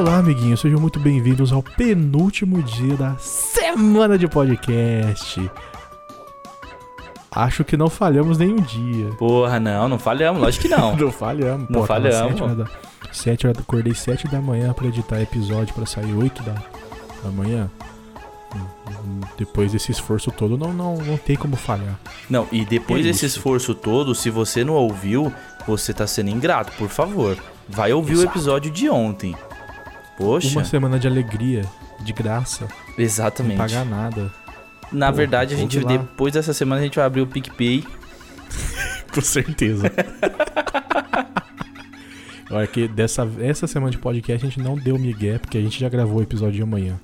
Olá, amiguinhos, sejam muito bem-vindos ao penúltimo dia da semana de podcast. Acho que não falhamos nenhum dia. Porra, não, não falhamos, lógico que não. Não falhamos. Não Pô, falhamos. Sete horas da, sete horas, acordei sete da manhã pra editar episódio pra sair oito da, da manhã. Depois desse esforço todo, não, não, não tem como falhar. Não, e depois desse esforço todo, se você não ouviu, você tá sendo ingrato, por favor. Vai ouvir o Exato. episódio de ontem. Poxa, Uma semana de alegria, de graça, exatamente. pagar nada. Na Porra, verdade, a gente depois dessa semana a gente vai abrir o PicPay. Com certeza. Olha que dessa essa semana de podcast a gente não deu migué, porque a gente já gravou o episódio de amanhã.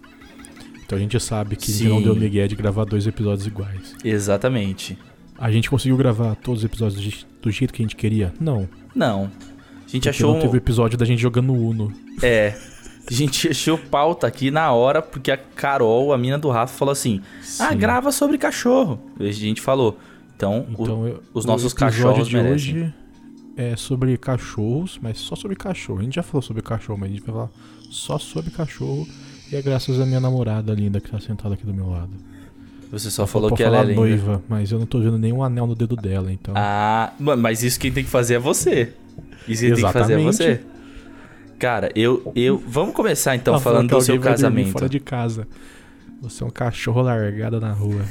Então a gente sabe que não deu migué de gravar dois episódios iguais. Exatamente. A gente conseguiu gravar todos os episódios do, je- do jeito que a gente queria? Não. Não. A gente Porque achou. não teve o episódio da gente jogando Uno. É. A gente achou pauta aqui na hora, porque a Carol, a mina do Rafa, falou assim: Ah, Sim. grava sobre cachorro. E a gente falou. Então, o- Então, eu- os o nossos cachorros de merecem. hoje é sobre cachorros, mas só sobre cachorro. A gente já falou sobre cachorro, mas a gente vai falar só sobre cachorro. E é graças à minha namorada linda que tá sentada aqui do meu lado. você só falou Pode que ela é linda. noiva, mas eu não tô vendo nenhum anel no dedo dela, então. Ah, mano, mas isso quem tem que fazer é você. Isso quem tem que fazer é Exatamente. você. Cara, eu, eu. Vamos começar então falando do seu vai casamento. fora de casa. Você é um cachorro largado na rua.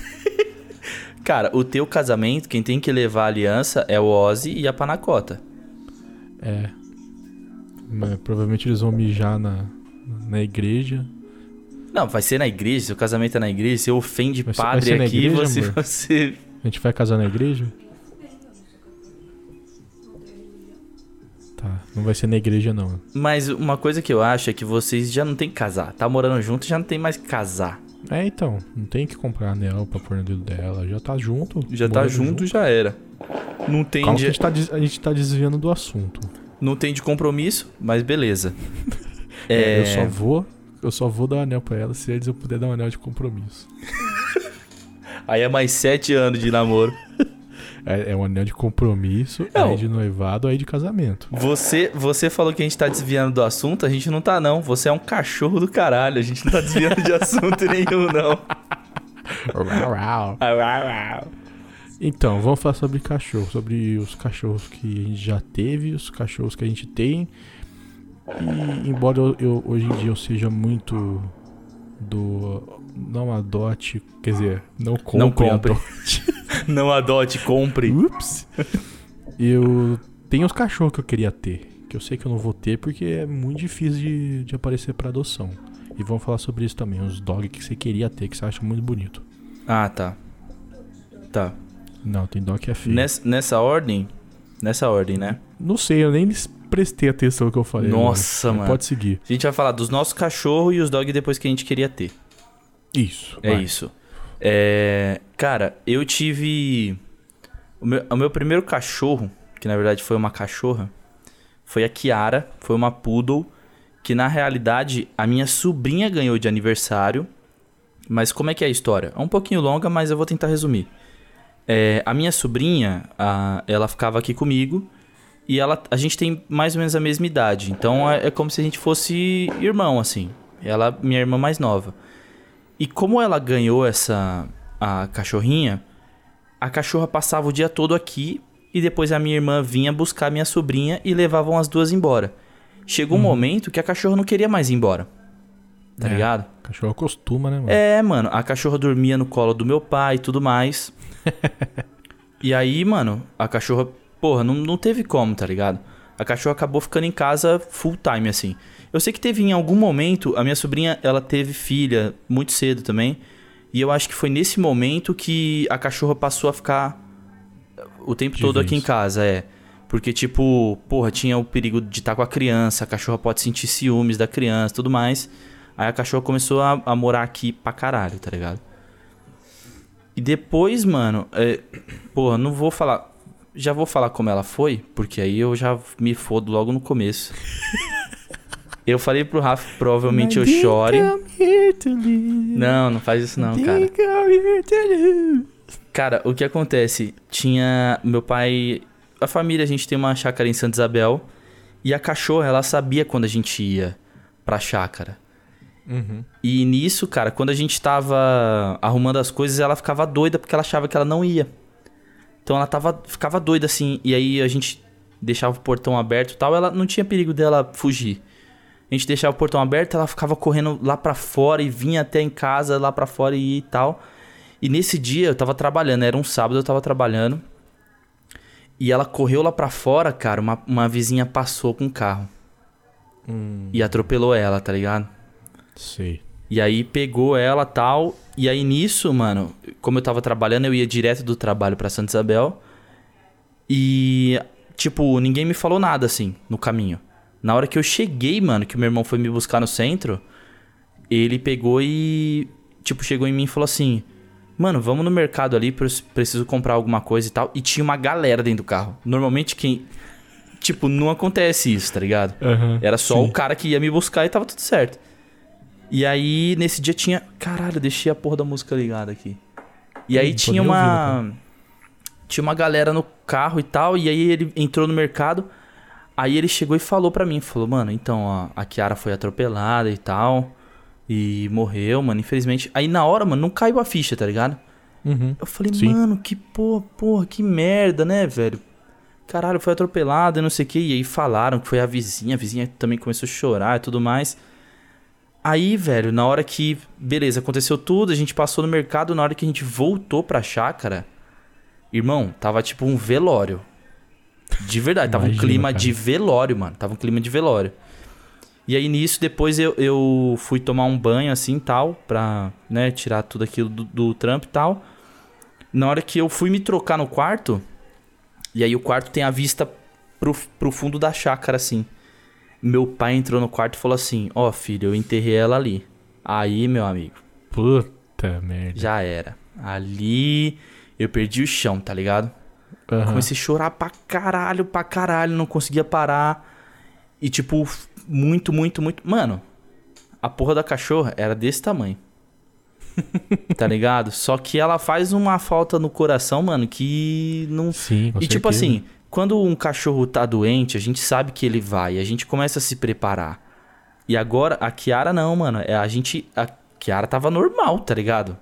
Cara, o teu casamento, quem tem que levar a aliança é o Ozzy e a Panacota. É. Mas provavelmente eles vão mijar na, na igreja. Não, vai ser na igreja, seu casamento é na igreja, você ofende Vai ser- vai padre ser na aqui, igreja, você, você. A gente vai casar na igreja? Tá, não vai ser na igreja não. Mas uma coisa que eu acho é que vocês já não tem que casar. Tá morando junto, já não tem mais que casar. É, então, não tem que comprar anel pra pôr no dedo dela. Já tá junto. Já tá morando junto, já era. Não tem, Calma que a de, gente, tá, a gente tá desviando do assunto. não tem de compromisso, mas beleza. É, É, Eu só vou. Eu só vou dar um anel pra ela se eles eu puder dar um anel de compromisso. Aí é mais sete anos de namoro. É, é um anel de compromisso, Não. aí de noivado, aí de casamento. Você, você falou que a gente tá desviando do assunto, a gente não tá não. Você é um cachorro do caralho, a gente não tá desviando de assunto nenhum não. Então, vamos falar sobre cachorro, sobre os cachorros que a gente já teve, os cachorros que a gente tem. E embora eu, eu- hoje em dia eu seja muito do não adote, quer dizer, não compre, Não compre. adote. Não adote, compre. Ups. Eu tenho os cachorros que eu queria ter, que eu sei que eu não vou ter porque é muito difícil de, de aparecer pra adoção. E vamos falar sobre isso também, os dogs que você queria ter, que você acha muito bonito. Ah, tá. Tá. Não, tem dog que é feio. Nessa, nessa ordem, nessa ordem, né? Não sei, eu nem prestei atenção no que eu falei. Nossa, agora. mano. Pode seguir. A gente vai falar dos nossos cachorros e os dogs depois que a gente queria ter. Isso. É vai. isso. É, cara, eu tive. O meu, o meu primeiro cachorro, que na verdade foi uma cachorra, foi a Kiara, foi uma poodle, que na realidade a minha sobrinha ganhou de aniversário. Mas como é que é a história? É um pouquinho longa, mas eu vou tentar resumir. É, a minha sobrinha, a- ela ficava aqui comigo e ela, a gente tem mais ou menos a mesma idade. Então é, é como se a gente fosse irmão, assim. Ela, minha irmã mais nova. E como ela ganhou essa a cachorrinha, a cachorra passava o dia todo aqui e depois a minha irmã vinha buscar minha sobrinha e levavam as duas embora. Chegou um momento que a cachorra não queria mais ir embora. Tá É. ligado? Cachorro acostuma, né, mano? É, mano, a cachorra dormia no colo do meu pai e tudo mais. e aí, mano, a cachorra, porra, não, não teve como, tá ligado? A cachorra acabou ficando em casa full time, assim. Eu sei que teve em algum momento, a minha sobrinha, ela teve filha muito cedo também. E eu acho que foi nesse momento que a cachorra passou a ficar o tempo todo aqui em casa, é. Porque, tipo, porra, tinha o perigo de estar com a criança, a cachorra pode sentir ciúmes da criança tudo mais. Aí a cachorra começou a, a morar aqui pra caralho, tá ligado? E depois, mano, é, porra, não vou falar. Já vou falar como ela foi, porque aí eu já me fodo logo no começo. eu falei pro Rafa, provavelmente eu chore. Não, não faz isso não, cara. Cara, o que acontece? Tinha meu pai. A família, a gente tem uma chácara em Santa Isabel. E a cachorra, ela sabia quando a gente ia. pra chácara. Uhum. E nisso, cara, quando a gente tava arrumando as coisas, ela ficava doida porque ela achava que ela não ia. Então ela tava, ficava doida assim. E aí a gente deixava o portão aberto e tal. Ela não tinha perigo dela fugir. A gente deixava o portão aberto, ela ficava correndo lá pra fora e vinha até em casa lá pra fora e, e tal. E nesse dia eu tava trabalhando, era um sábado, eu tava trabalhando. E ela correu lá pra fora, cara. Uma, uma vizinha passou com o carro. Hum, E atropelou ela, tá ligado? sei. E aí pegou ela tal. E aí nisso, mano, como eu tava trabalhando, eu ia direto do trabalho pra Santa Isabel. E, tipo, ninguém me falou nada assim no caminho. Na hora que eu cheguei, mano, que o meu irmão foi me buscar no centro, ele pegou e, tipo, chegou em mim e falou assim: Mano, vamos no mercado ali, pre- preciso comprar alguma coisa e tal. E tinha uma galera dentro do carro. Normalmente quem. Tipo, não acontece isso, tá ligado? Aham, Era só sim. o cara que ia me buscar e tava tudo certo. E aí, nesse dia tinha. Caralho, deixei a porra da música ligada aqui. E aí Hum, tinha uma. Tinha uma galera no carro e tal. E aí ele entrou no mercado. Aí ele chegou e falou pra mim: falou, mano, então, ó, a Kiara foi atropelada e tal. E morreu, mano, infelizmente. Aí na hora, mano, não caiu a ficha, tá ligado? Uhum. Eu falei, Sim. mano, que porra, porra, que merda, né, velho? Caralho, foi atropelado e não sei o que. E aí falaram que foi a vizinha, a vizinha também começou a chorar e tudo mais. Aí, velho, na hora que. Beleza, aconteceu tudo, a gente passou no mercado, na hora que a gente voltou pra chácara, irmão, tava tipo um velório. De verdade, tava um Imagina, clima cara. de velório, mano. Tava um clima de velório. E aí nisso, depois eu, eu fui tomar um banho assim tal, pra, né, tirar tudo aquilo do, do trampo e tal. Na hora que eu fui me trocar no quarto, e aí o quarto tem a vista pro, pro fundo da chácara, assim. Meu pai entrou no quarto e falou assim: Ó, filho, eu enterrei ela ali. Aí, meu amigo, Puta merda. já era. Ali eu perdi o chão, tá ligado? Aham. Comecei a chorar pra caralho, pra caralho, não conseguia parar. E tipo, muito, muito, muito. Mano, a porra da cachorra era desse tamanho. tá ligado? Só que ela faz uma falta no coração, mano, que não. Sim, com e tipo certeza. assim, quando um cachorro tá doente, a gente sabe que ele vai, a gente começa a se preparar. E agora, a Kiara não, mano. É, A gente. A Kiara tava normal, tá ligado?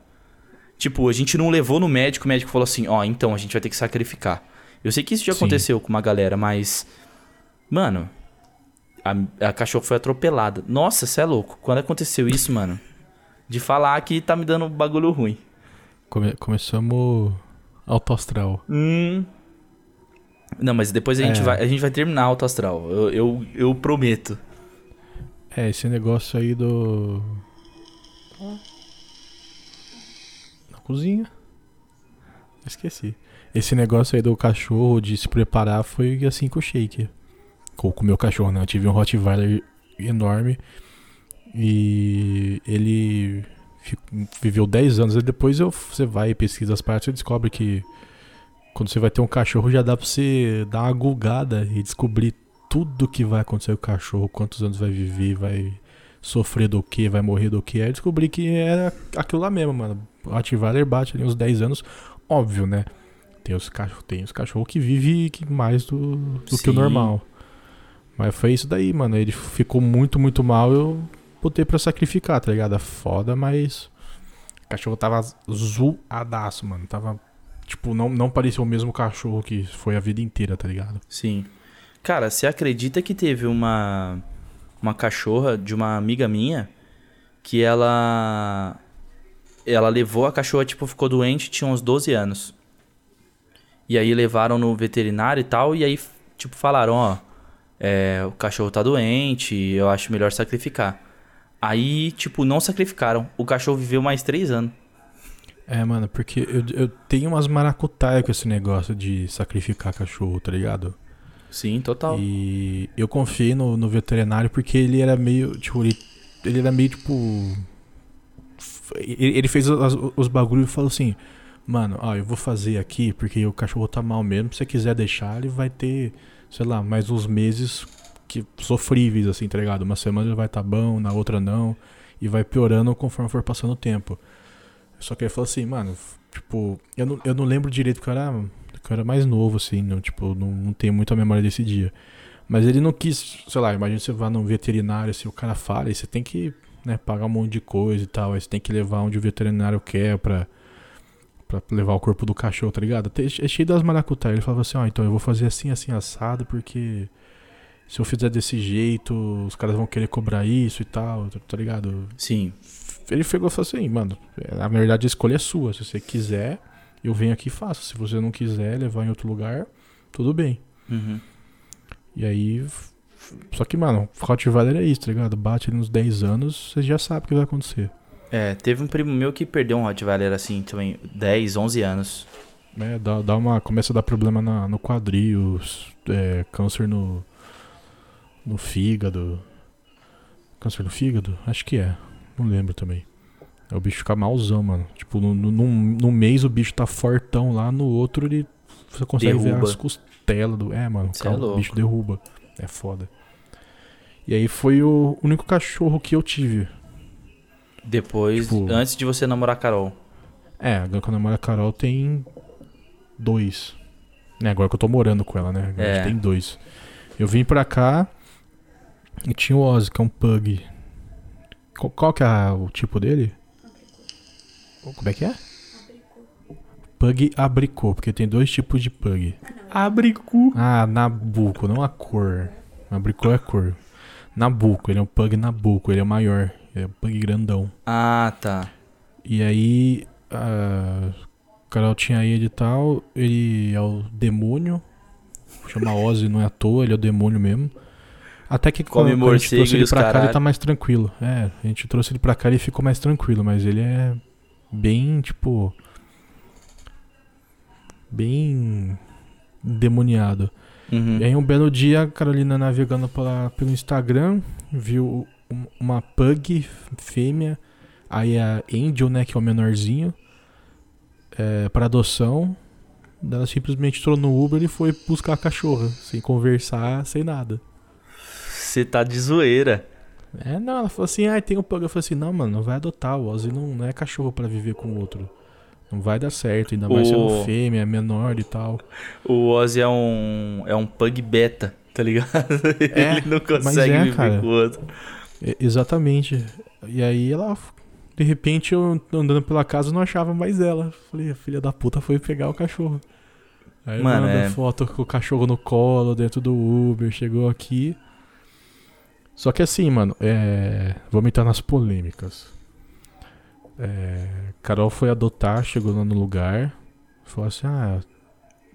Tipo, a gente não levou no médico, o médico falou assim: ó, então a gente vai ter que sacrificar. Eu sei que isso já Sim. aconteceu com uma galera, mas. Mano, a, a cachorra foi atropelada. Nossa, você é louco. Quando aconteceu isso, mano, de falar que tá me dando bagulho ruim. Come- começamos alto astral. Hum. Não, mas depois a gente, É. vai, a gente vai terminar Alto Astral. Eu, eu, eu prometo. É, esse negócio aí do. Na cozinha. Esqueci. Esse negócio aí do cachorro de se preparar foi assim com o shake. Com com o meu cachorro, né? Eu tive um Rottweiler enorme. E ele viveu 10 anos. E depois eu, você vai e pesquisa as partes e descobre que quando você vai ter um cachorro já dá pra você dar uma gulgada e descobrir tudo que vai acontecer com o cachorro, quantos anos vai viver, vai sofrer do que, vai morrer do que. Aí descobri que era aquilo lá mesmo, mano. O Rottweiler bate ali uns 10 anos, óbvio, né? Tem os cachorros, tem os cachorros que vivem mais do, do que o normal. Mas foi isso daí, mano. Ele ficou muito, muito mal. Eu botei pra sacrificar, tá ligado? É foda, mas. O cachorro tava zoadaço, mano. Tava. Tipo, não, não parecia o mesmo cachorro que foi a vida inteira, tá ligado? Sim. Cara, você acredita que teve uma uma cachorra de uma amiga minha que ela ela levou a cachorra, tipo, ficou doente, tinha uns 12 anos. E aí levaram no veterinário e tal, e aí, tipo, falaram, ó, é, o cachorro tá doente, eu acho melhor sacrificar. Aí, tipo, não sacrificaram. O cachorro viveu mais três anos. É, mano, porque eu, eu tenho umas maracutaias com esse negócio de sacrificar cachorro, tá ligado? Sim, total. E eu confiei no, no veterinário porque ele era meio. Tipo, ele, ele era meio tipo. Ele, ele fez as- os bagulhos e falou assim: Mano, ó, eu vou fazer aqui porque o cachorro tá mal mesmo. Se você quiser deixar, ele vai ter, sei lá, mais uns meses que sofríveis, assim, tá ligado? Uma semana ele vai tá bom, na outra não. E vai piorando conforme for passando o tempo. Só que ele falou assim, mano, tipo, eu não, eu não lembro direito porque eu era, eu era mais novo, assim, não, tipo, não, não tenho muita memória desse dia. Mas ele não quis, sei lá, imagina você vai num veterinário, se o cara fala, aí você tem que né, pagar um monte de coisa e tal, aí você tem que levar onde o veterinário quer pra, pra levar o corpo do cachorro, tá ligado? É cheio das maracutá. Ele falava assim, ó, então eu vou fazer assim, assim, assado, porque se eu fizer desse jeito, os caras vão querer cobrar isso e tal, tá ligado? Sim. Ele pegou e falou assim, mano, na verdade a escolha é sua. Se você quiser, eu venho aqui e faço. Se você não quiser levar em outro lugar, tudo bem. Uhum. E aí. Só que, mano, Rottweiler é isso, tá ligado? Bate ali nos 10 anos, você já sabe o que vai acontecer. É, teve um primo meu que perdeu um Rottweiler assim também, 10, 11 anos. É, dá, dá uma, começa a dar problema na, no quadril, é, câncer no, no fígado. Câncer no fígado? Acho que é. Não lembro também. É o bicho ficar malzão, mano. Tipo, no, no, num, mês o bicho tá fortão lá, no outro ele. Você consegue derruba. ver as costelas do. É, mano. É o bicho derruba. É foda. E aí foi o único cachorro que eu tive. Depois, tipo, antes de você namorar a Carol. É, agora que eu namoro a Carol tem dois. Né, agora que eu tô morando com ela, né? É. tem dois. Eu vim pra cá e tinha o Ozzy, que é um pug. Qual, qual que é o tipo dele? Como é que é? Pug abricô, porque tem dois tipos de pug. Abricu. Ah, nabuco, não a cor. Abricô é a cor. Nabuco, ele é um pug nabuco, ele é maior. Ele é um pug grandão. Ah, tá. E aí, a Carol tinha ele e tal, ele é o demônio. Chama Ozzy, não é à toa, ele é o demônio mesmo. Até que Come quando a gente trouxe ele pra caralho. cá, ele tá mais tranquilo. É, a gente trouxe ele pra cá e ficou mais tranquilo, mas ele é bem, tipo. Bem. demoniado. Uhum. E aí, um belo dia, a Carolina navegando pela, pelo Instagram, viu uma pug fêmea, aí a Angel, né, que é o menorzinho, é, para adoção. Ela simplesmente entrou no Uber e foi buscar a cachorra, sem conversar, sem nada. Você tá de zoeira. É, não, ela falou assim, ah, tem um pug. Eu falei assim, não, mano, não vai adotar. O Ozzy não, não é cachorro para viver com outro. Não vai dar certo, ainda mais o... sendo fêmea, é menor e tal. O Ozzy é um, é um pug beta, tá ligado? É, Ele não consegue é, viver cara. com o outro. É, exatamente. E aí ela, de repente, eu andando pela casa não achava mais ela. Falei, a filha da puta foi pegar o cachorro. Aí Mano, manda é... foto com o cachorro no colo, dentro do Uber, chegou aqui. Só que assim, mano, é... vamos entrar nas polêmicas. É... Carol foi adotar, chegou lá no lugar, falou assim: ah,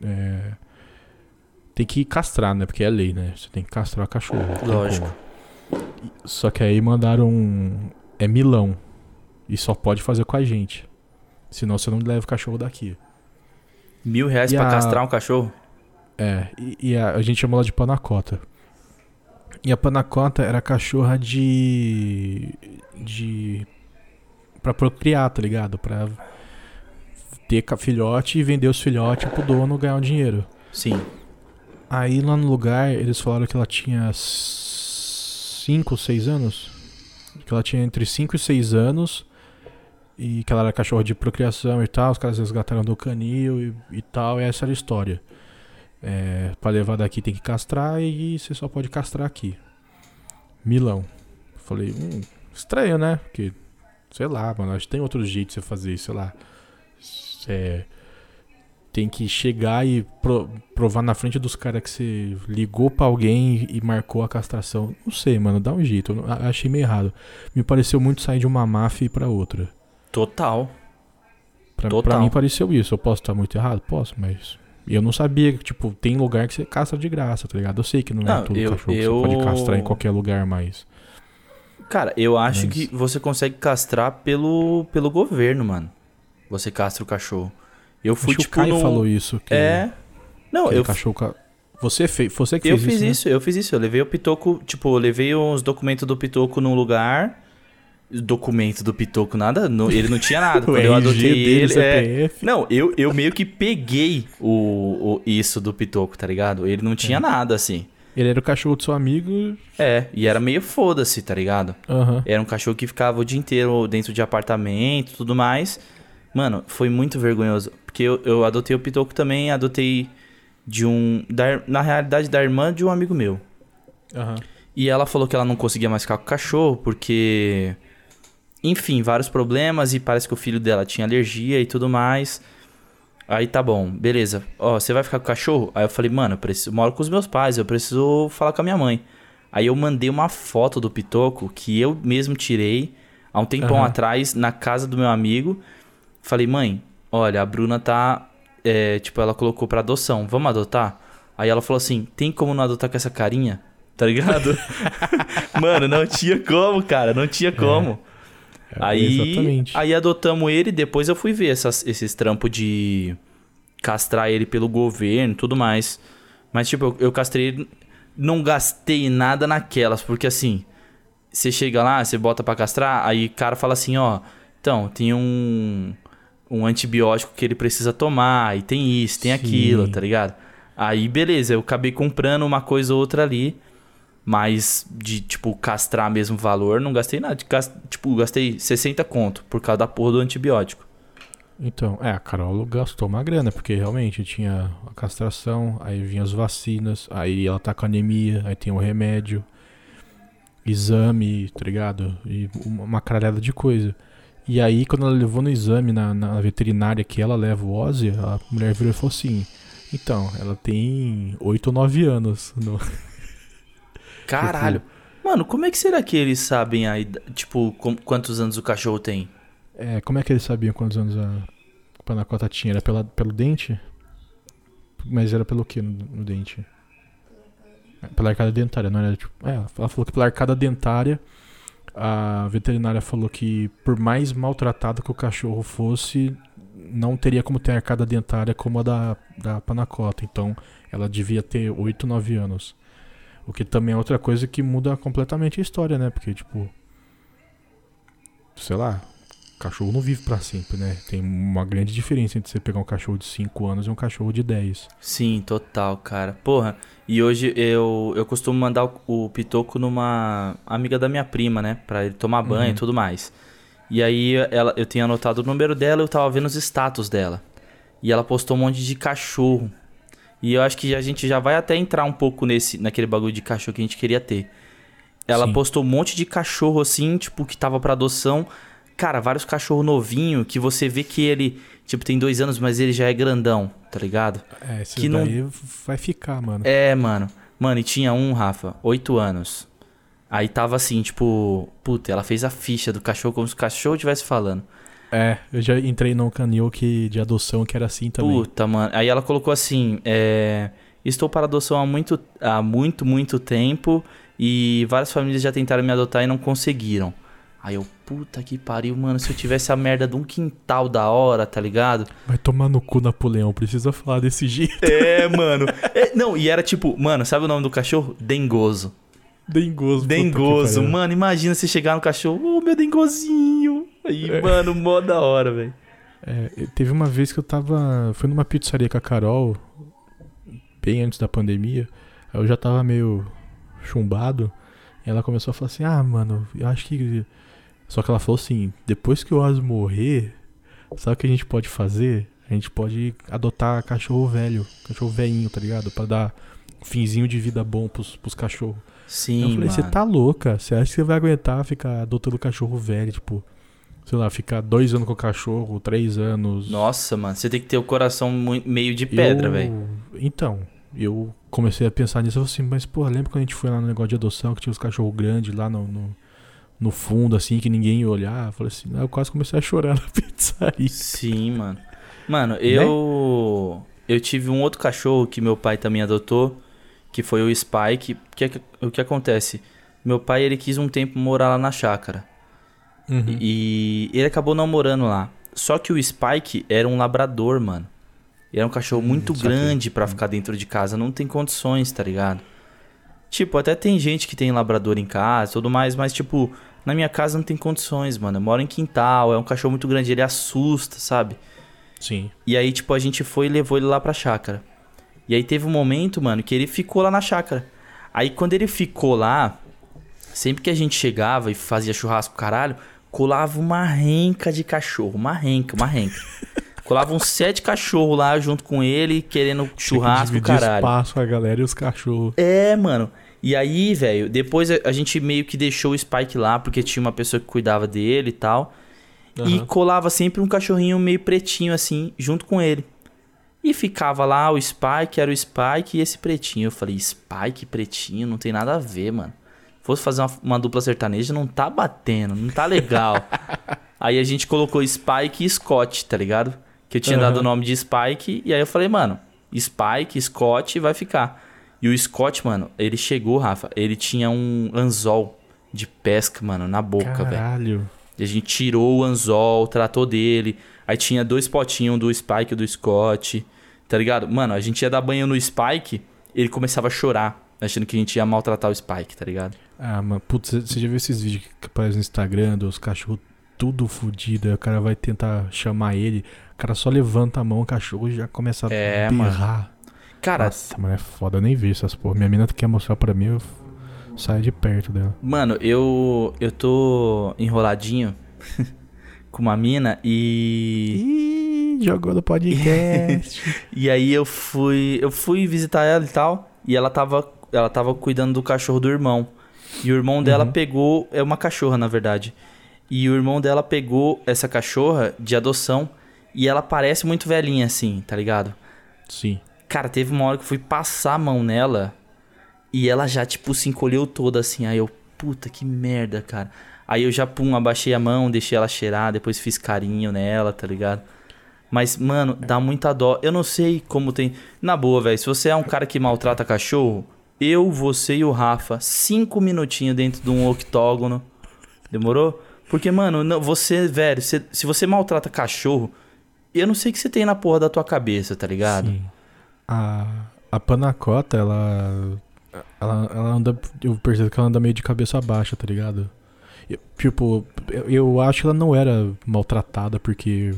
é... tem que castrar, né? Porque é lei, né? Você tem que castrar o cachorro. Lógico. Só que aí mandaram. Um... É Milão. E só pode fazer com a gente. Senão você não leva o cachorro daqui. Mil reais e pra a... castrar um cachorro? É, e, e a, a, gente chamou ela de panacota. E a panacota era cachorra de. de. pra procriar, tá ligado? Pra ter filhote e vender os filhotes pro dono ganhar um dinheiro. Sim. Aí lá no lugar eles falaram que ela tinha 5 ou 6 anos. Que ela tinha entre 5 e 6 anos. E que ela era cachorra de procriação e tal. Os caras resgataram do canil e, e tal. E essa era a história. É, para levar daqui tem que castrar e você só pode castrar aqui. Milão. Falei, hum, estranho, né? Porque, sei lá, mano, acho que tem outro jeito de você fazer isso, sei lá. Tem que chegar e pro, provar na frente dos caras que você ligou para alguém e marcou a castração. Não sei, mano, dá um jeito. Eu achei meio errado. Me pareceu muito sair de uma máfia e pra outra. Total. Pra, Total. pra mim pareceu isso. Eu posso estar muito errado? Posso, mas eu não sabia que, tipo, tem lugar que você castra de graça, tá ligado? Eu sei que não, é não é todo eu, cachorro eu... que você pode castrar em qualquer lugar, mas. Cara, eu acho mas... que você consegue castrar pelo, pelo governo, mano. Você castra o cachorro. Eu fui, acho tipo. Que o Caio no... falou isso. Que, é. Não, eu. Cachorro. Você fez, você que eu fez isso. Eu fiz né? isso, eu fiz isso. Eu levei o pitoco, tipo, eu levei os documentos do pitoco num lugar documento do Pitoco, nada. No, ele não tinha nada. Quando eu adotei dele, ele. É, não, eu, eu meio que peguei o, o, isso do Pitoco, tá ligado? Ele não tinha é. nada, assim. Ele era o cachorro do seu amigo. É, e era meio foda-se, tá ligado? Uhum. Era um cachorro que ficava o dia inteiro dentro de apartamento tudo mais. Mano, foi muito vergonhoso. Porque eu, eu adotei o Pitoco também, adotei de um. Da, na realidade, da irmã de um amigo meu. Aham. E ela falou que ela não conseguia mais ficar com o cachorro porque. Enfim, vários problemas e parece que o filho dela tinha alergia e tudo mais. Aí tá bom, beleza. Ó, você vai ficar com o cachorro? Aí eu falei, mano, eu, preciso, eu moro com os meus pais, eu preciso falar com a minha mãe. Aí eu mandei uma foto do Pitoco que eu mesmo tirei há um tempão Aham. atrás na casa do meu amigo. Falei, mãe, olha, a Bruna tá. é, tipo, ela colocou pra adoção, vamos adotar? Aí ela falou assim: tem como não adotar com essa carinha? Tá ligado? Mano, não tinha como, cara, não tinha como. É, Aí, Exatamente. aí adotamos ele, depois eu fui ver essas- esses trampos de castrar ele pelo governo e tudo mais. Mas, tipo, eu, eu castrei não gastei nada naquelas, porque assim, você chega lá, você bota pra castrar, aí o cara fala assim, ó, então, tem um, um antibiótico que ele precisa tomar, e tem isso, tem Sim. aquilo, tá ligado? Aí, beleza, eu acabei comprando uma coisa ou outra ali, mas de, tipo, castrar mesmo valor, não gastei nada. De gas- Tipo, gastei 60 conto por causa da porra do antibiótico. Então, é, a Carol gastou uma grana, porque realmente tinha a castração, aí vinha as vacinas, aí ela tá com anemia, aí tem o remédio, exame, tá ligado? E uma caralhada de coisa. E aí, quando ela levou no exame na, na veterinária que ela leva o Ozzy, a mulher virou e falou assim: Então, ela tem 8 ou 9 anos. No... Caralho. Mano, como é que será que eles sabem a ida- tipo, quantos anos o cachorro tem? É, como é que eles sabiam quantos anos a panacota tinha? Era pela, pelo dente? Mas era pelo que no, no dente? Pela arcada dentária, não era tipo. É, ela falou que pela arcada dentária a veterinária falou que por mais maltratado que o cachorro fosse, não teria como ter arcada dentária como a da, da panacota. Então ela devia ter 8, 9 anos. O que também é outra coisa que muda completamente a história, né? Porque, tipo. Sei lá, cachorro não vive pra sempre, né? Tem uma grande diferença entre você pegar um cachorro de 5 anos e um cachorro de 10. Sim, total, cara. Porra, e hoje eu, eu costumo mandar o, o Pitoco numa amiga da minha prima, né? Pra ele tomar banho e Uhum. tudo mais. E aí ela, eu tinha anotado o número dela e eu tava vendo os status dela. E ela postou um monte de cachorro. E eu acho que a gente já vai até entrar um pouco nesse naquele bagulho de cachorro que a gente queria ter. Ela Sim. postou um monte de cachorro assim, tipo, que tava pra adoção. Cara, vários cachorros novinhos que você vê que ele, tipo, tem dois anos, mas ele já é grandão, tá ligado? É, esse Que não- daí vai ficar, mano. É, mano. Mano, e tinha um, Rafa, oito anos. Aí tava assim, tipo, puta, ela fez a ficha do cachorro como se o cachorro estivesse falando. É, eu já entrei num canil que, de adoção que era assim também. Puta, mano. Aí ela colocou assim: é, Estou para adoção há muito, há muito, muito tempo. E várias famílias já tentaram me adotar e não conseguiram. Aí eu, puta que pariu, mano. Se eu tivesse a merda de um quintal da hora, tá ligado? Vai tomar no cu, Napoleão. Precisa falar desse jeito. É, mano. É, não, e era tipo, mano, sabe o nome do cachorro? Dengoso. Dengoso. Dengoso. Mano, imagina você chegar no cachorro, ô meu dengozinho. Aí, É. mano, mó da hora, velho. É, teve uma vez que eu tava. Fui numa pizzaria com a Carol, bem antes da pandemia. Aí eu já tava meio chumbado. E ela começou a falar assim: Ah, mano, eu acho que. Só que ela falou assim: Depois que o Oz morrer, sabe o que a gente pode fazer? A gente pode adotar cachorro velho, cachorro velhinho, tá ligado? Pra dar um finzinho de vida bom pros, pros cachorros. Sim, eu falei: Você tá louca? Você acha que você vai aguentar ficar adotando cachorro velho? Tipo, sei lá, ficar dois anos com o cachorro, três anos. Nossa, mano, você tem que ter o coração meio de pedra, Eu- velho. Então, eu comecei a pensar nisso. Eu falei assim, mas porra, lembra quando a gente foi lá no negócio de adoção que tinha os cachorros grandes lá no, no, no fundo, assim, que ninguém ia olhar? Eu falei assim, eu quase comecei a chorar na pizzaria. Sim, mano. Mano, eu. Eu tive um outro cachorro que meu pai também adotou, que foi o Spike. Que, que- o que acontece? Meu pai, ele quis um tempo morar lá na chácara. Uhum. E ele acabou não morando lá. Só que o Spike era um labrador, mano. E era um cachorro muito saquei. grande pra ficar dentro de casa. Não tem condições, tá ligado? Tipo, até tem gente que tem labrador em casa e tudo mais, mas, tipo, na minha casa não tem condições, mano. Eu moro em quintal, é um cachorro muito grande, ele assusta, sabe? Sim. E aí, tipo, a gente foi e levou ele lá pra chácara. E aí teve um momento, mano, que ele ficou lá na chácara. Aí quando ele ficou lá, sempre que a gente chegava e fazia churrasco, caralho, colava uma renca de cachorro. Uma renca, uma renca. colava uns sete cachorros lá junto com ele, querendo churrasco, que caralho. espaço a galera e os cachorros. É, mano. E aí, velho, depois a, gente meio que deixou o Spike lá, porque tinha uma pessoa que cuidava dele e tal. E Aham. colava sempre um cachorrinho meio pretinho, assim, junto com ele. E ficava lá o Spike, era o Spike e esse pretinho. Eu falei, Spike, pretinho, não tem nada a ver, mano. Fosse fazer uma, uma dupla sertaneja, não tá batendo, não tá legal. aí a gente colocou Spike e Scott, tá ligado? Que eu tinha Aham. dado o nome de Spike. E aí eu falei, mano, Spike, Scott vai ficar. E o Scott, mano, ele chegou, Rafa, ele tinha um anzol de pesca, mano, na boca, velho. Caralho. E a gente tirou o anzol, tratou dele. Aí tinha dois potinhos um do Spike e do Scott. Tá ligado? Mano, a gente ia dar banho no Spike, ele começava a chorar, achando que a gente ia maltratar o Spike, tá ligado? Ah, mano, putz, você já viu esses vídeos que aparecem no Instagram dos cachorros tudo fodido? Aí o cara vai tentar chamar ele, o cara só levanta a mão, o cachorro já começa a É, berrar. Cara, Nossa, mano, é foda, eu nem vi essas porra. Minha mina quer mostrar pra mim, eu saio de perto dela. mano, eu eu tô enroladinho com uma mina e Ih, jogou no podcast. e aí eu fui eu fui visitar ela e tal, e ela tava ela tava cuidando do cachorro do irmão. E o irmão dela Uhum. pegou, é uma cachorra na verdade. E o irmão dela pegou essa cachorra de adoção e ela parece muito velhinha assim, tá ligado? Sim. Cara, teve uma hora que eu fui passar a mão nela e ela já, tipo, se encolheu toda assim. Aí eu, puta que merda, cara. Aí eu já, pum, abaixei a mão, deixei ela cheirar, depois fiz carinho nela, tá ligado? Mas, mano, dá muita dó. Eu não sei como tem. Na boa, velho, se você é um cara que maltrata cachorro, eu, você e o Rafa, cinco minutinhos dentro de um octógono. Demorou? Porque, mano, não- você, velho, se, se você maltrata cachorro, eu não sei o que você tem na porra da tua cabeça, tá ligado? Sim. A, a panacota, ela, ela. Ela anda. Eu percebo que ela anda meio de cabeça baixa, tá ligado? Eu- tipo, eu, eu acho que ela não era maltratada porque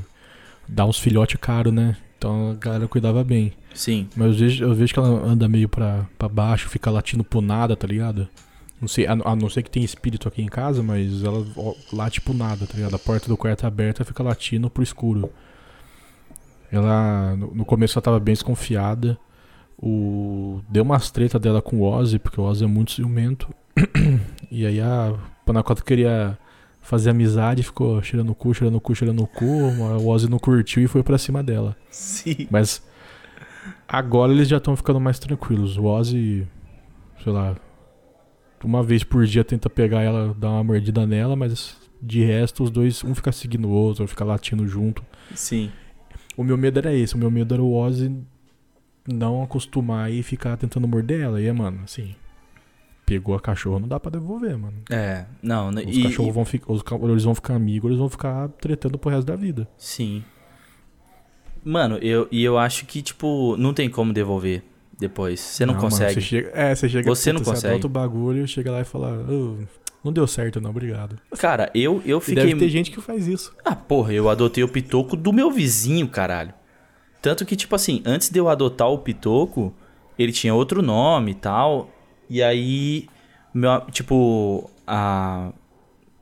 dá uns filhotes caros, né? Então a galera cuidava bem. Sim. Mas eu vejo, eu vejo que ela anda meio pra, pra baixo, fica latindo pro nada, tá ligado? Não sei, a, a não ser que tem espírito aqui em casa, mas ela late pro nada, tá ligado? A porta do quarto é aberta fica latindo pro escuro. Ela, no, no começo ela tava bem desconfiada. O, deu umas treta dela com o Ozzy, porque o Ozzy é muito ciumento. e aí a Panacota queria fazer amizade, ficou cheirando o cu, cheirando o cu, cheirando o cu. O Ozzy não curtiu e foi pra cima dela. Sim. Mas agora eles já estão ficando mais tranquilos. O Ozzy, sei lá, uma vez por dia tenta pegar ela, dar uma mordida nela, mas de resto os dois, um fica seguindo o outro, fica latindo junto. Sim. O meu medo era esse, o meu medo era o Ozzy não acostumar e ficar tentando morder ela. E é, mano, assim, pegou a cachorra, não dá pra devolver, mano. É, não, né, Os e, cachorros vão ficar, os, eles vão ficar amigos, eles vão ficar tretando pro resto da vida. Sim. Mano, eu, e eu acho que, tipo, não tem como devolver depois. Você não, mano, consegue. você chega, é, você chega Você não consegue. adota o bagulho, chega lá e fala, "Ô, não deu certo não, obrigado. Cara, eu, eu E fiquei. deve ter gente que faz isso. Ah, porra, eu adotei o pitoco do meu vizinho, caralho. Tanto que, tipo assim, antes de eu adotar o pitoco, ele tinha outro nome e tal. E aí, meu, tipo, a,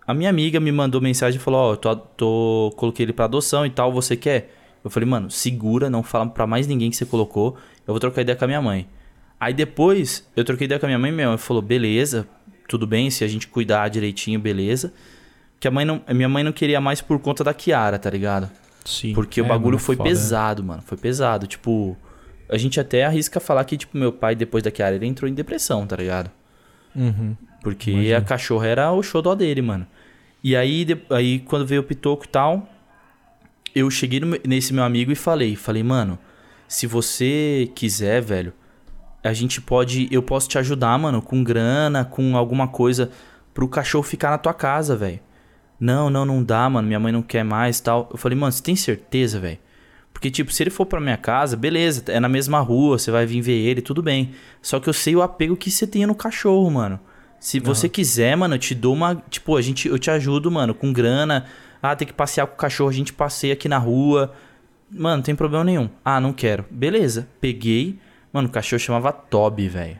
a minha amiga me mandou mensagem e falou: Ó, eu tô, tô- coloquei ele pra adoção e tal, você quer? Eu falei, mano, segura, não fala pra mais ninguém que você colocou. Eu vou trocar ideia com a minha mãe. Aí depois, eu troquei ideia com a minha mãe e minha mãe falou: beleza, tudo bem, se a gente cuidar direitinho, beleza. Que a, mãe não, a minha mãe não queria mais por conta da Kiara, tá ligado? Sim. Porque o É, bagulho mano, foi foda. pesado, mano. Foi pesado. Tipo, a gente até arrisca falar que, tipo, meu pai, depois da Kiara, ele entrou em depressão, tá ligado? Uhum. Porque Imagino. a cachorra era o xodó dele, mano. E aí, de- aí quando veio o pitoco e tal, eu cheguei no nesse meu amigo e falei, falei, mano, se você quiser, velho, a gente pode, eu posso te ajudar, mano, com grana, com alguma coisa pro cachorro ficar na tua casa, velho. Não, não, não dá, mano, minha mãe não quer mais, tal. Eu falei, mano, você tem certeza, velho? Porque, tipo, se ele for pra minha casa, beleza, é na mesma rua, você vai vir ver ele, tudo bem. Só que eu sei o apego que você tem no cachorro, mano. Se você quiser, mano, eu te dou uma. Tipo, a gente, eu te ajudo, mano, com grana. Ah, tem que passear com o cachorro, a gente passeia aqui na rua. Mano, não tem problema nenhum. Ah, não quero. Beleza. Peguei. Mano, o cachorro chamava Toby, velho.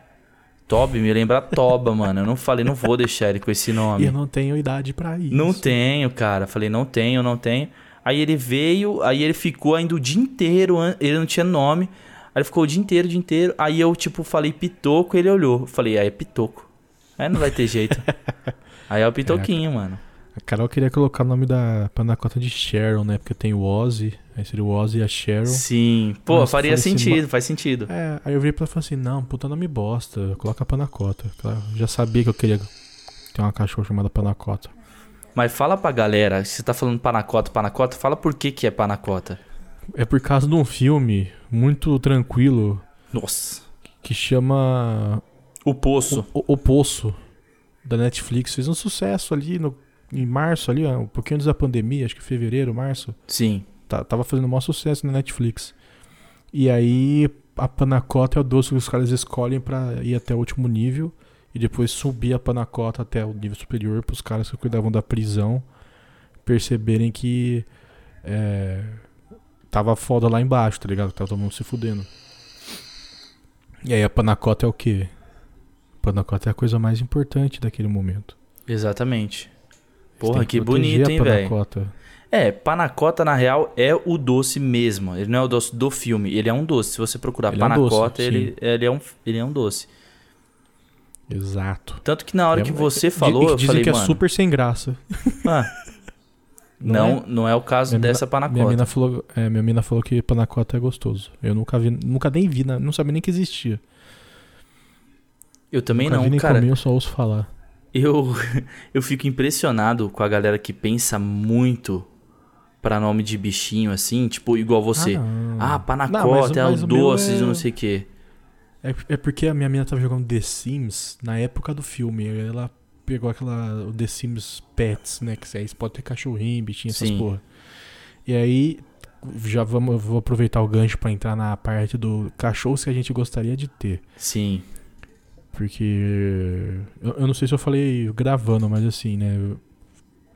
Toby me lembra Toba, mano. Eu não falei, não vou deixar ele com esse nome. eu não tenho idade pra isso. Não tenho, cara. Falei, não tenho, não tenho. Aí ele veio, aí ele ficou ainda o dia inteiro, ele não tinha nome. Aí ele ficou o dia inteiro, o dia inteiro. Aí eu, tipo, falei pitoco, ele olhou. Eu falei, aí é pitoco. Aí não vai ter jeito. aí é o pitoquinho, mano. A Carol queria colocar o nome da panacota de Sharon, né? Porque tem o Ozzy, aí seria o Ozzy e a Sharon. Sim. Pô, Nossa, faria assim, sentido, faz sentido. É, aí eu virei pra ela e falei assim, não, puta nome bosta, coloca a panacota. Ela já sabia que eu queria ter uma cachorra chamada panacota. Mas fala pra galera, se você tá falando panacota, panacota, fala por que que é panacota. É por causa de um filme muito tranquilo Nossa. que chama O Poço. O, o Poço, da Netflix. Fez um sucesso ali no, em março, ali, ó, um pouquinho antes da pandemia, acho que fevereiro, março. Sim. Tá- tava fazendo o maior sucesso na Netflix. E aí a panacota é o doce que os caras escolhem pra ir até o último nível e depois subir a panacota até o nível superior pros caras que cuidavam da prisão perceberem que é, tava foda lá embaixo, tá ligado? Tava todo mundo se fudendo. E aí a panacota é o quê? A panacota é a coisa mais importante daquele momento. Exatamente. Porra, que proteger bonito, hein, velho? panacota. É, panacota na real é o doce mesmo. Ele não é o doce do filme, ele é um doce. Se você procurar Ele é um panacota, doce, ele, ele, é um, ele é um doce. Exato. Tanto que na hora É- que você Di- falou, eu dizem falei, que mano, é super sem graça. ah, não, é? não é o caso Minha dessa Minha panacota. mina, falou, é, minha mina falou que panacota é gostoso. Eu nunca vi, nunca nem vi, na- não sabia nem que existia. Eu também nunca vi não, nem cara. comi, eu só ouço falar. Eu, eu fico impressionado com a galera que pensa muito pra nome de bichinho assim, tipo, igual você. não. Ah, panacota, Não, mas- é mas é- não sei o quê. É, é porque a minha mina tava jogando The Sims na época do filme. Ela pegou aquela. O The Sims Pets, né? Que aí você pode ter cachorrinho, bichinho, essas Sim. porra. E aí. Já vamos, vou aproveitar o gancho pra entrar na parte do cachorros que a gente gostaria de ter. Sim. Porque. Eu, eu não sei se eu falei gravando, mas assim, né? eu-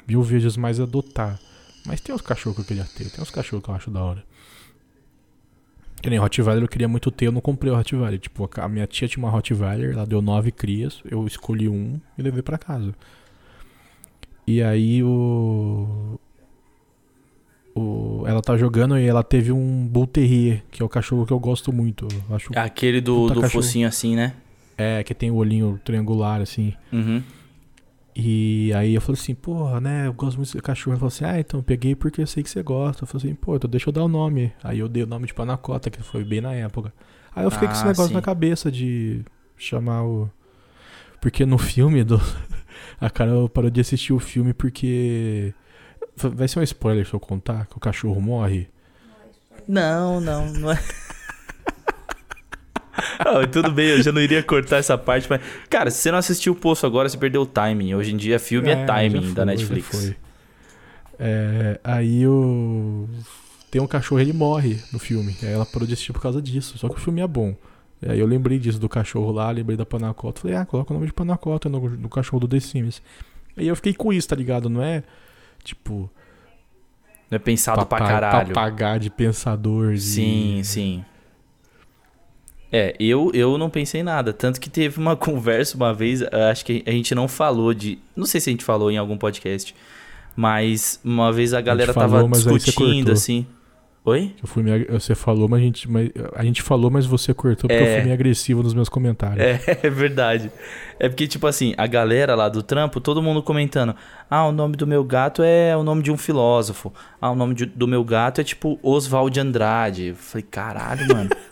Mil vezes mais adotar. Mas tem uns cachorros que eu queria ter. Tem uns cachorros que eu acho da hora. Que nem Rottweiler eu queria muito ter, eu não comprei o Rottweiler. Tipo, a minha tia tinha uma Rottweiler, ela deu nove crias, eu escolhi um e levei pra casa. E aí o. o ela tá jogando e ela teve um Bull Terrier, que é o cachorro que eu gosto muito. Eu acho, Aquele do, do cachorro. focinho assim, né? É, que tem o olhinho triangular, assim. Uhum. E aí eu falei assim, porra, né, eu gosto muito desse cachorro. Ele falou assim, ah, então eu peguei porque eu sei que você gosta. Eu falei assim, pô, então deixa eu dar o nome. Aí eu dei o nome de Panacota, que foi bem na época. Aí eu fiquei com esse Ah, negócio sim. na cabeça de chamar o. Porque no filme do. A Carol parou de assistir o filme porque. Vai ser um spoiler se eu contar que o cachorro morre. Não, não, não é. Ah, tudo bem, eu já não iria cortar essa parte, mas. Cara, se você não assistiu o Poço agora, você perdeu o timing. Hoje em dia, filme é, já timing foi, da Netflix. foi. É, aí o. Tem um cachorro, ele morre no filme. Aí ela parou de assistir por causa disso. Só que o filme é bom. Aí eu lembrei disso do cachorro lá, lembrei da Panacota. Falei, ah, coloca o nome de Panacota no, no cachorro do The Sims. Aí eu fiquei com isso, tá ligado? Não é tipo. Não é pensado pra caralho. Papagar de pensador. De... Sim, sim. É, eu, eu não pensei em nada. Tanto que teve uma conversa uma vez, acho que a gente não falou de. Não sei se a gente falou em algum podcast. Mas uma vez a galera falou, tava discutindo assim. Oi? Eu fui meio, você falou, mas a gente, mas a gente falou, mas você cortou porque É. eu fui meio agressivo nos meus comentários. É, é verdade. É porque, tipo assim, a galera lá do trampo, todo mundo comentando: ah, o nome do meu gato é o nome de um filósofo. Ah, o nome de- do meu gato é tipo Oswald de Andrade. Eu falei, caralho, mano.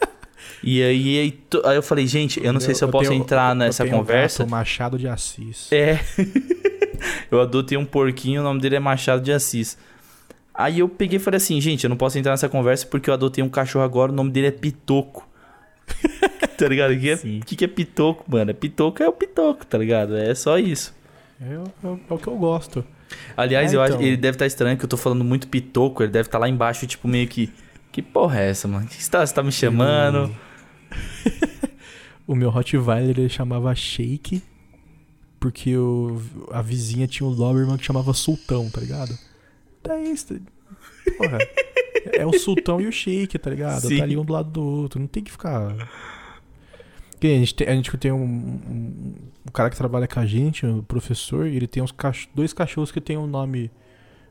e aí, aí, aí eu falei, gente, eu não sei se eu, posso tenho- entrar eu nessa tenho um conversa. gato, Machado de Assis. É. eu adotei um porquinho, o nome dele é Machado de Assis. Aí eu peguei e falei assim, gente, eu não posso entrar nessa conversa porque eu adotei um cachorro agora, o nome dele é Pitoco. tá ligado? O que, é, que, que é Pitoco, mano? Pitoco é o Pitoco, tá ligado? É só isso. É, o- é o- é o que eu gosto. Aliás, É, eu acho então. ele deve estar estranho que eu tô falando muito Pitoco, ele deve estar lá embaixo, tipo, meio que. Que porra é essa, mano? Que você tá, você tá me chamando? O meu Rottweiler ele chamava Shake porque o, a vizinha tinha um Doberman que chamava Sultão, tá ligado? Daí, isso- porra, é o Sultão e o Shake, tá ligado? Sim. Tá ali um do lado do outro, não tem que ficar... A gente tem, a gente tem um, um, um cara que trabalha com a gente, um professor, e ele tem uns cach dois cachorros que tem um nome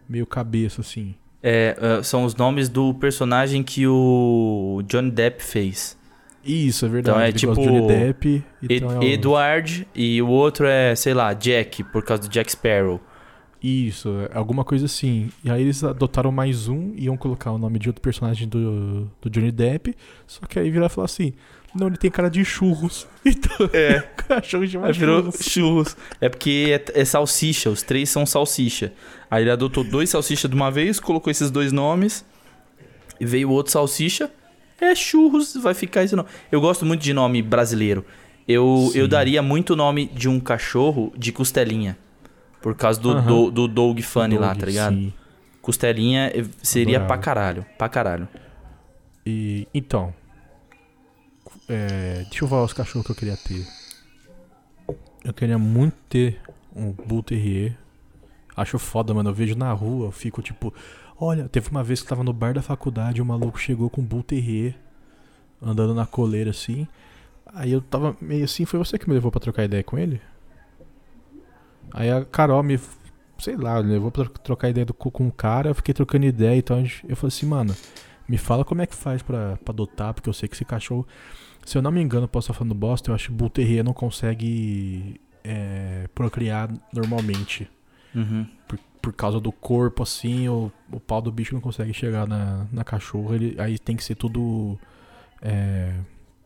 meio cabeça, assim. É, ah, são os nomes do personagem que o Johnny Depp fez. Isso, é verdade. Então é tipo Johnny Depp. Ed- Então é o- Edward e o outro é, sei lá, Jack, por causa do Jack Sparrow. Isso, é alguma coisa assim. E aí eles adotaram mais um e iam colocar o nome de outro personagem do, do Johnny Depp. Só que aí viraram e falaram assim: Não, ele tem cara de churros. Então, É. cachorro chama Aí virou churros. churros. É porque é, é salsicha, os três são salsicha. Aí ele adotou dois salsicha de uma vez, colocou esses dois nomes. E veio outro salsicha. É churros, vai ficar esse nome. Eu gosto muito de nome brasileiro. Eu, eu daria muito nome de um cachorro de costelinha. Por causa do, Aham. do, do Doug Funny lá, tá ligado? sim. Costelinha eh, seria Adorava. pra caralho. Pra caralho. E então. é, deixa eu falar os cachorros que eu queria ter. Eu queria muito ter um Bull Terrier. Acho foda, mano. Eu vejo na rua, eu fico tipo. Olha, teve uma vez que eu tava no bar da faculdade, o maluco chegou com um Bull Terrier andando na coleira assim. Aí eu tava meio assim, foi você que me levou pra trocar ideia com ele? Aí a Carol me. Sei lá, levou pra trocar ideia do, com o cara, eu fiquei trocando ideia, então eu falei assim, mano, me fala como é que faz pra, pra adotar, porque eu sei que esse cachorro. Se eu não me engano, posso estar falando bosta, eu acho que Bull Terrier não consegue é, procriar normalmente. Uhum. Por, por causa do corpo, assim, o, o pau do bicho não consegue chegar na, na cachorra, ele, aí tem que ser tudo. É,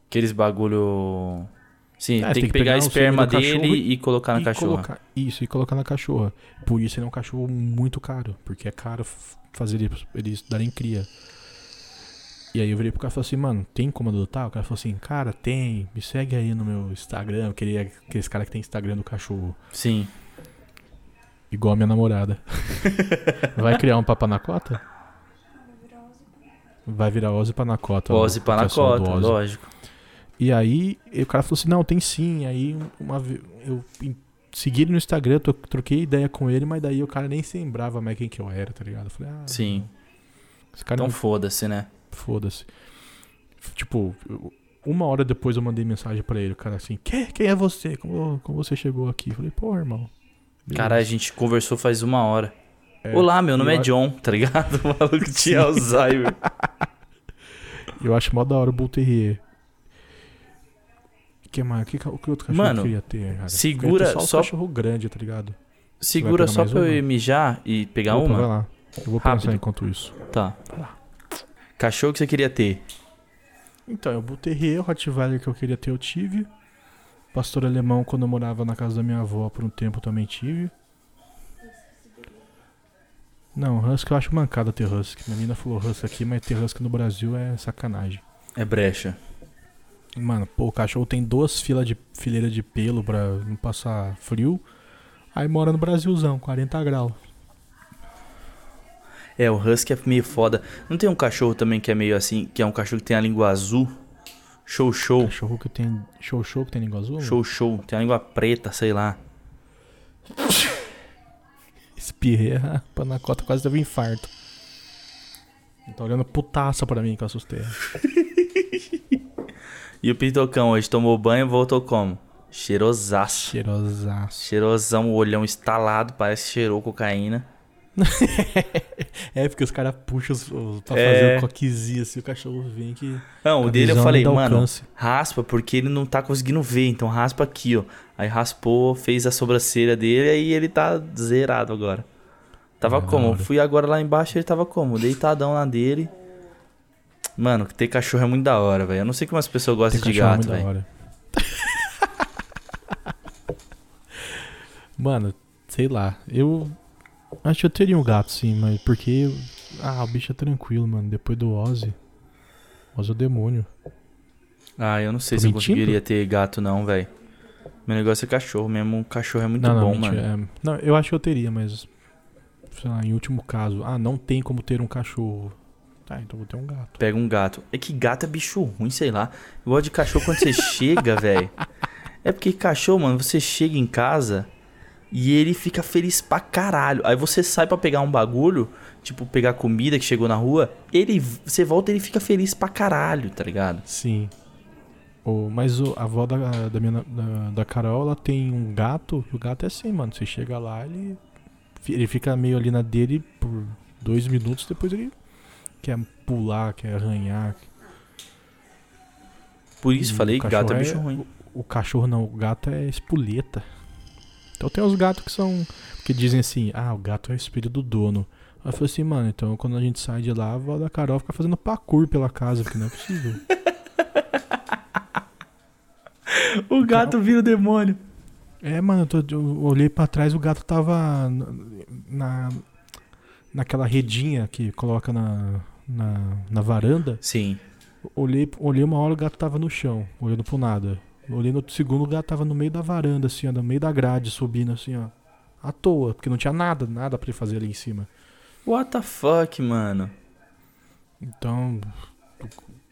Aqueles bagulho. Sim, É, tem, que pegar, a o sangue esperma dele e- e colocar na e cachorra. colocar- isso, e colocar na cachorra. Por isso ele é um cachorro muito caro, porque é caro fazer eles, eles darem cria. E aí eu virei pro cara e falei assim, mano, tem como adotar? O cara falou assim, cara, tem, me segue aí no meu Instagram. Eu queria aqueles cara que tem Instagram do cachorro, Sim. igual a minha namorada. Vai criar um papanacota? Vai virar Ozzy Panacota. Ozzy do Panacota, Ozzy. lógico. E aí o cara falou assim, não, tem sim. Aí uma eu segui ele no Instagram, tro- troquei ideia com ele, mas daí o cara nem se lembrava mais quem que eu era, tá ligado? Eu falei, ah, Sim. esse cara Então não foda-se, né? Foda-se. Tipo, uma hora depois eu mandei mensagem pra ele, o cara assim, quem, quem é você? Como, como você chegou aqui? Eu falei, pô, irmão. beleza." Cara, a gente conversou faz uma hora. É, Olá, meu nome é a- John, tá ligado? O maluco tinha Alzheimer. Eu acho mó da hora o Bull Terrier. Que mais? Que, que outro cachorro Mano, eu queria ter, cara? segura só, só- cachorro grande, tá ligado? Segura só pra eu mijar e pegar Opa, vai uma. lá. Eu vou pensar Rápido. enquanto isso. Tá. Cachorro que você queria ter. Então, o Bull Terrier, o Rottweiler que eu queria ter, eu tive. Pastor alemão, quando eu morava na casa da minha avó por um tempo, eu também tive. Não, Husky eu acho mancada ter Husky. Minha menina falou Husky aqui, mas ter Husky no Brasil é sacanagem. É brecha. Mano, pô, o cachorro tem duas filas de fileira de pelo pra não passar frio. Aí mora no Brasilzão, 40 graus. É, o Husky é meio foda. Não tem um cachorro também que é meio assim, que é um cachorro que tem a língua azul? Show show. Cachorro que tem. Show show que tem língua azul? Show show. Tem a língua preta, sei lá. Espirrei, a panacota quase teve um infarto. Tá olhando putaça pra mim que eu assustei. E o Pitocão hoje tomou banho e voltou como? Cheirosaço. Cheirosaço. Cheirosão, o olhão estalado, parece que cheirou cocaína. É, porque os caras puxam os, os, pra É. fazer o coquezinho assim, o cachorro vem que. Não, o dele eu falei, mano, alcance. raspa porque ele não tá conseguindo ver, então raspa aqui, ó. Aí raspou, fez a sobrancelha dele e ele tá zerado agora. Tava É, como? Fui agora lá embaixo ele tava como? Deitadão lá dele. Mano, ter cachorro é muito da hora, velho. Eu não sei como as pessoas gostam Tem de cachorro gato, velho. hora. Mano, sei lá. Eu acho que eu teria um gato sim, mas porque. Ah, o bicho é tranquilo, mano. Depois do Ozzy. Ozzy é o demônio. Ah, eu não sei Tô se eu mentindo? conseguiria ter gato não, velho. Meu negócio é cachorro mesmo. Cachorro é muito não, não, bom, mentira, mano. é- não, eu acho que eu teria, mas. Sei lá, em último caso. Ah, não tem como ter um cachorro. Tá, então vou ter um gato. Pega um gato. É que gato é bicho ruim, sei lá. Eu gosto de cachorro quando você chega, velho. É porque cachorro, mano, você chega em casa e ele fica feliz pra caralho. Aí você sai pra pegar um bagulho, tipo pegar comida que chegou na rua, ele você volta e ele fica feliz pra caralho, tá ligado? Sim. O, mas o- a avó da, da, minha, da, da Carol, ela tem um gato. O gato é assim, mano. Você chega lá, ele, ele fica meio ali na dele por dois minutos. Depois ele quer pular, quer arranhar. Por isso E falei, gato é bicho ruim. O, o cachorro não, o gato é espoleta. Então tem os gatos que são. que dizem assim, ah, o gato é o espírito do dono. Aí eu falei assim, mano, então quando a gente sai de lá, a avó da Carol fica fazendo parkour pela casa, porque não é possível. O gato vira o demônio. É, mano, eu, tô- eu olhei pra trás, o gato tava na, na- naquela redinha que coloca na, na, na varanda. Sim. Olhei, olhei uma hora, o gato tava no chão, olhando pro nada. Olhei no segundo, gato tava no meio da varanda, assim, ó, no meio da grade, subindo assim, ó. À toa, porque não tinha nada, nada pra ele fazer ali em cima. What the fuck, mano? Então,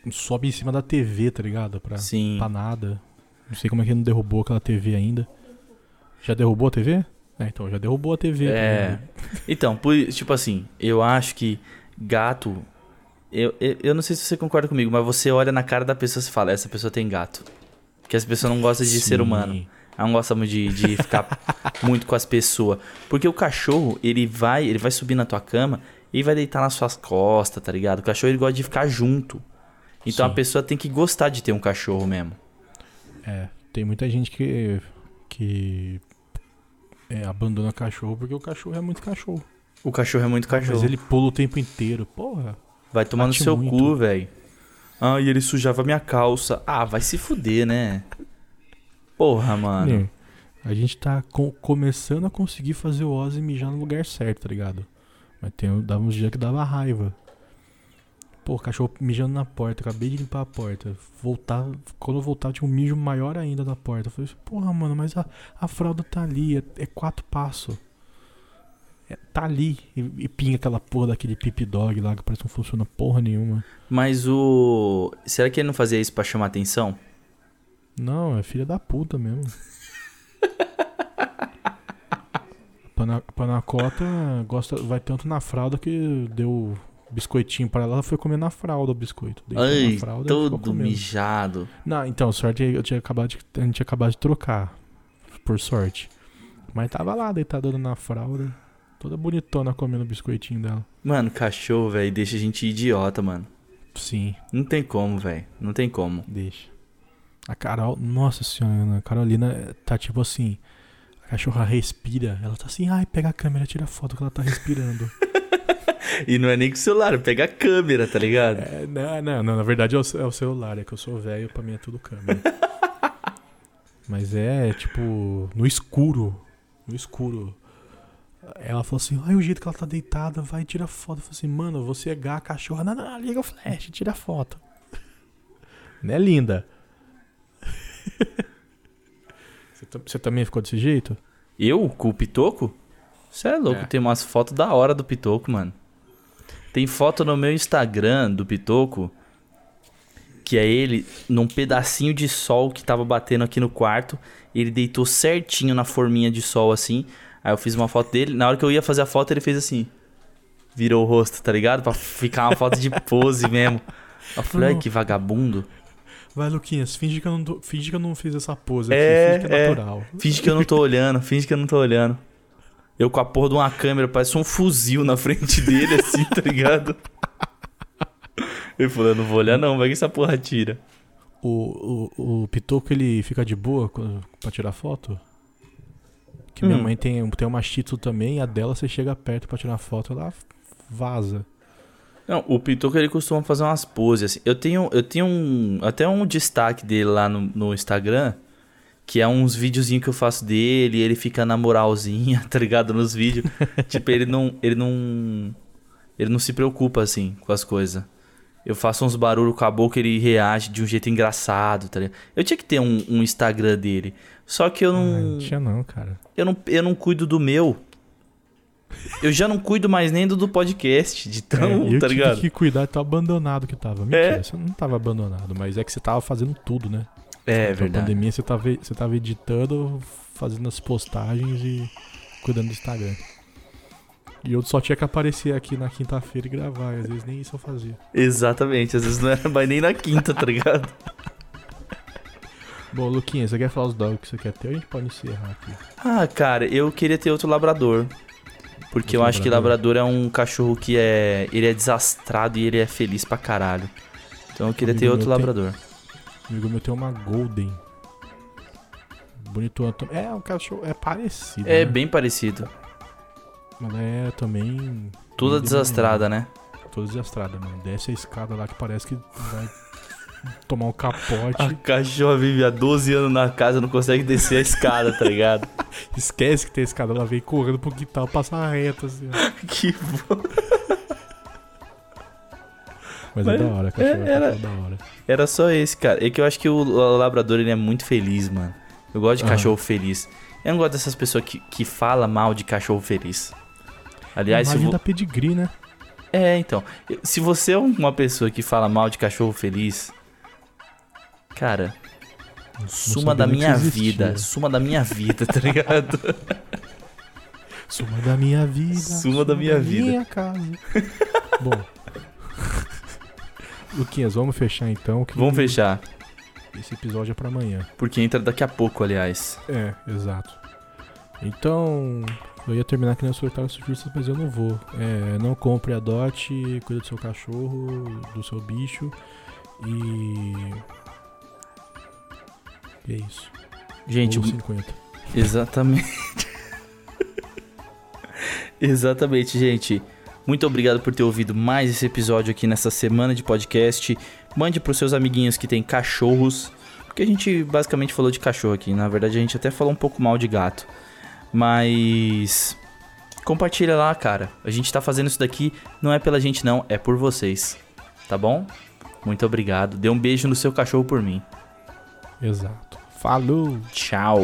sobe em cima da TV, tá ligado? Pra, Sim. pra nada. Não sei como é que ele não derrubou aquela TV ainda. Já derrubou a TV? É, então, já derrubou a TV. É. Então, por, tipo assim, eu acho que gato. Eu, eu, eu não sei se você concorda comigo, mas você olha na cara da pessoa e fala: essa pessoa tem gato. Porque essa pessoa não gosta de ser Sim. humano. Ela não gosta muito de, de ficar muito com as pessoas. Porque o cachorro, ele vai, ele vai subir na tua cama e vai deitar nas suas costas, tá ligado? O cachorro ele gosta de ficar junto. Então Sim. a pessoa tem que gostar de ter um cachorro mesmo. É, tem muita gente que, que é, abandona cachorro porque o cachorro é muito cachorro. O cachorro é muito cachorro. Mas ele pula o tempo inteiro. Porra. Vai tomar no seu muito. cu, velho. Ah, e ele sujava minha calça. Ah, vai se fuder, né? Porra, mano. A gente tá co- começando a conseguir fazer o Ozzy mijar no lugar certo, tá ligado? Mas tem, dava uns dias que dava raiva. Pô, cachorro mijando na porta, acabei de limpar a porta. Voltar, quando eu voltava tinha um mijo maior ainda na porta. Eu falei assim, porra, mano, mas a, a fralda tá ali, é, é quatro passos. É, tá ali. E, e pinga aquela porra daquele pip dog lá que parece que não funciona porra nenhuma. Mas o. Será que ele não fazia isso pra chamar atenção? Não, é filha da puta mesmo. Pana- panacota gosta, vai tanto na fralda que deu biscoitinho para ela, ela foi comer na fralda o biscoito. Deitou na Ai, fralda todo mijado. Não, então, sorte eu tinha acabado de, a gente tinha acabado de trocar. Por sorte. Mas tava lá, deitada na fralda. Toda bonitona comendo o biscoitinho dela. Mano, cachorro, velho, deixa a gente idiota, mano. Sim, Não tem como, velho. Não tem como. deixa. A Carol, nossa senhora, a Carolina tá tipo assim. A cachorra respira, ela tá assim, ai, pega a câmera, tira a foto que ela tá respirando. E não é nem com o celular, pega a câmera, tá ligado? É, não, não, não, na verdade é o, é o celular, é que eu sou velho, pra mim é tudo câmera. Mas é, tipo, no escuro. No escuro. Ela falou assim, ai, o jeito que ela tá deitada, vai tirar foto. Eu falei assim, mano, você é gá, cachorra. Não, não, liga o flash, tira foto. Não é linda? Você, você também ficou desse jeito? Eu, com o Pitoco? Você é louco, É. tem umas fotos da hora do Pitoco, mano. Tem foto no meu Instagram do Pitoco, que é ele num pedacinho de sol que tava batendo aqui no quarto. Ele deitou certinho na forminha de sol assim. Aí eu fiz uma foto dele. Na hora que eu ia fazer a foto, ele fez assim. Virou o rosto, tá ligado? Pra ficar uma foto de pose mesmo. Eu falei, ai, que vagabundo. Vai, Luquinhas, finge que eu não, tô- finge que eu não fiz essa pose É, aqui, finge que é é. natural. Finge que eu não tô olhando, finge que eu não tô olhando. Eu com a porra de uma câmera, parece um fuzil na frente dele, assim, tá ligado? Ele falou, eu não vou olhar não, vai que essa porra tira. O, o, o Pitoco, ele fica de boa pra tirar foto? Que minha Hum. mãe tem, tem uma Shih Tzu também, e a dela você chega perto pra tirar foto, ela vaza. Não, o Pitoco ele costuma fazer umas poses assim. Eu tenho, eu tenho um, até um destaque dele lá no, no Instagram, que é uns videozinhos que eu faço dele, ele fica na moralzinha, tá ligado? Nos vídeos. tipo, ele não, ele não, ele não se preocupa assim com as coisas. Eu faço uns barulhos com a boca, ele reage de um jeito engraçado, tá ligado? Eu tinha que ter um, um Instagram dele. Só que eu Ah, não, não tinha não, cara. eu não, eu não cuido do meu. Eu já não cuido mais nem do do podcast, de tão, É, eu tá tive ligado? que cuidar, tão abandonado que tava. Mentira, É. você não tava abandonado, mas é que você tava fazendo tudo, né? É Na verdade. pandemia você tava, você tava editando, fazendo as postagens e cuidando do Instagram. E eu só tinha que aparecer aqui na quinta-feira e gravar, e às vezes nem isso eu fazia. Exatamente, às vezes não era mais nem na quinta, tá ligado? Bom, Luquinha, você quer falar os dogs que você quer ter ou a gente pode encerrar aqui? Ah, cara, eu queria ter outro labrador. Porque eu Outro acho que labrador é um cachorro que é. Ele é desastrado e ele é feliz pra caralho. Então eu queria ter Amigo outro meu tem- labrador. Amigo meu tem uma Golden. Também. É, um cachorro. É parecido. É né? bem parecido. Mas ela é também. Toda bem desastrada, né? Toda desastrada, mano. Desce a escada lá que parece que vai tomar um capote. A cachorra vive há 12 anos na casa, não consegue descer a escada, tá ligado? Esquece que tem escada, ela vem correndo pro quintal, passa reto assim. ó. que bom. Mas, Mas é da hora, cachorro. é- era- é da hora. Era só esse, cara. É que eu acho que o, labrador ele é muito feliz, mano. Eu gosto de cachorro feliz. Eu não gosto dessas pessoas que, que falam mal de cachorro feliz. Aliás, se Imagem vo... da pedigree, né? É, então. Se você é uma pessoa que fala mal de cachorro feliz, cara, suma da minha vida. Suma da minha vida, tá ligado? Suma da minha vida. Suma da minha vida. minha casa. Bom. Luquinhas, vamos fechar então. Que Vamos fechar. Esse episódio é pra amanhã. Porque entra daqui a pouco, aliás. É, exato. Então, eu ia terminar aqui nas solitárias justas, mas eu não vou. É, não compre, adote, cuida do seu cachorro, do seu bicho e. E é isso. Gente, Ou 50. Exatamente. Exatamente, gente. Muito obrigado por ter ouvido mais esse episódio aqui nessa semana de podcast. Mande pros seus amiguinhos que tem cachorros. Porque a gente basicamente falou de cachorro aqui. Na verdade, a gente até falou um pouco mal de gato. Mas. Compartilha lá, cara. A gente tá fazendo isso daqui não é pela gente, não. É por vocês. Tá bom? Muito obrigado. Dê um beijo no seu cachorro por mim. Exato. Falou! Tchau.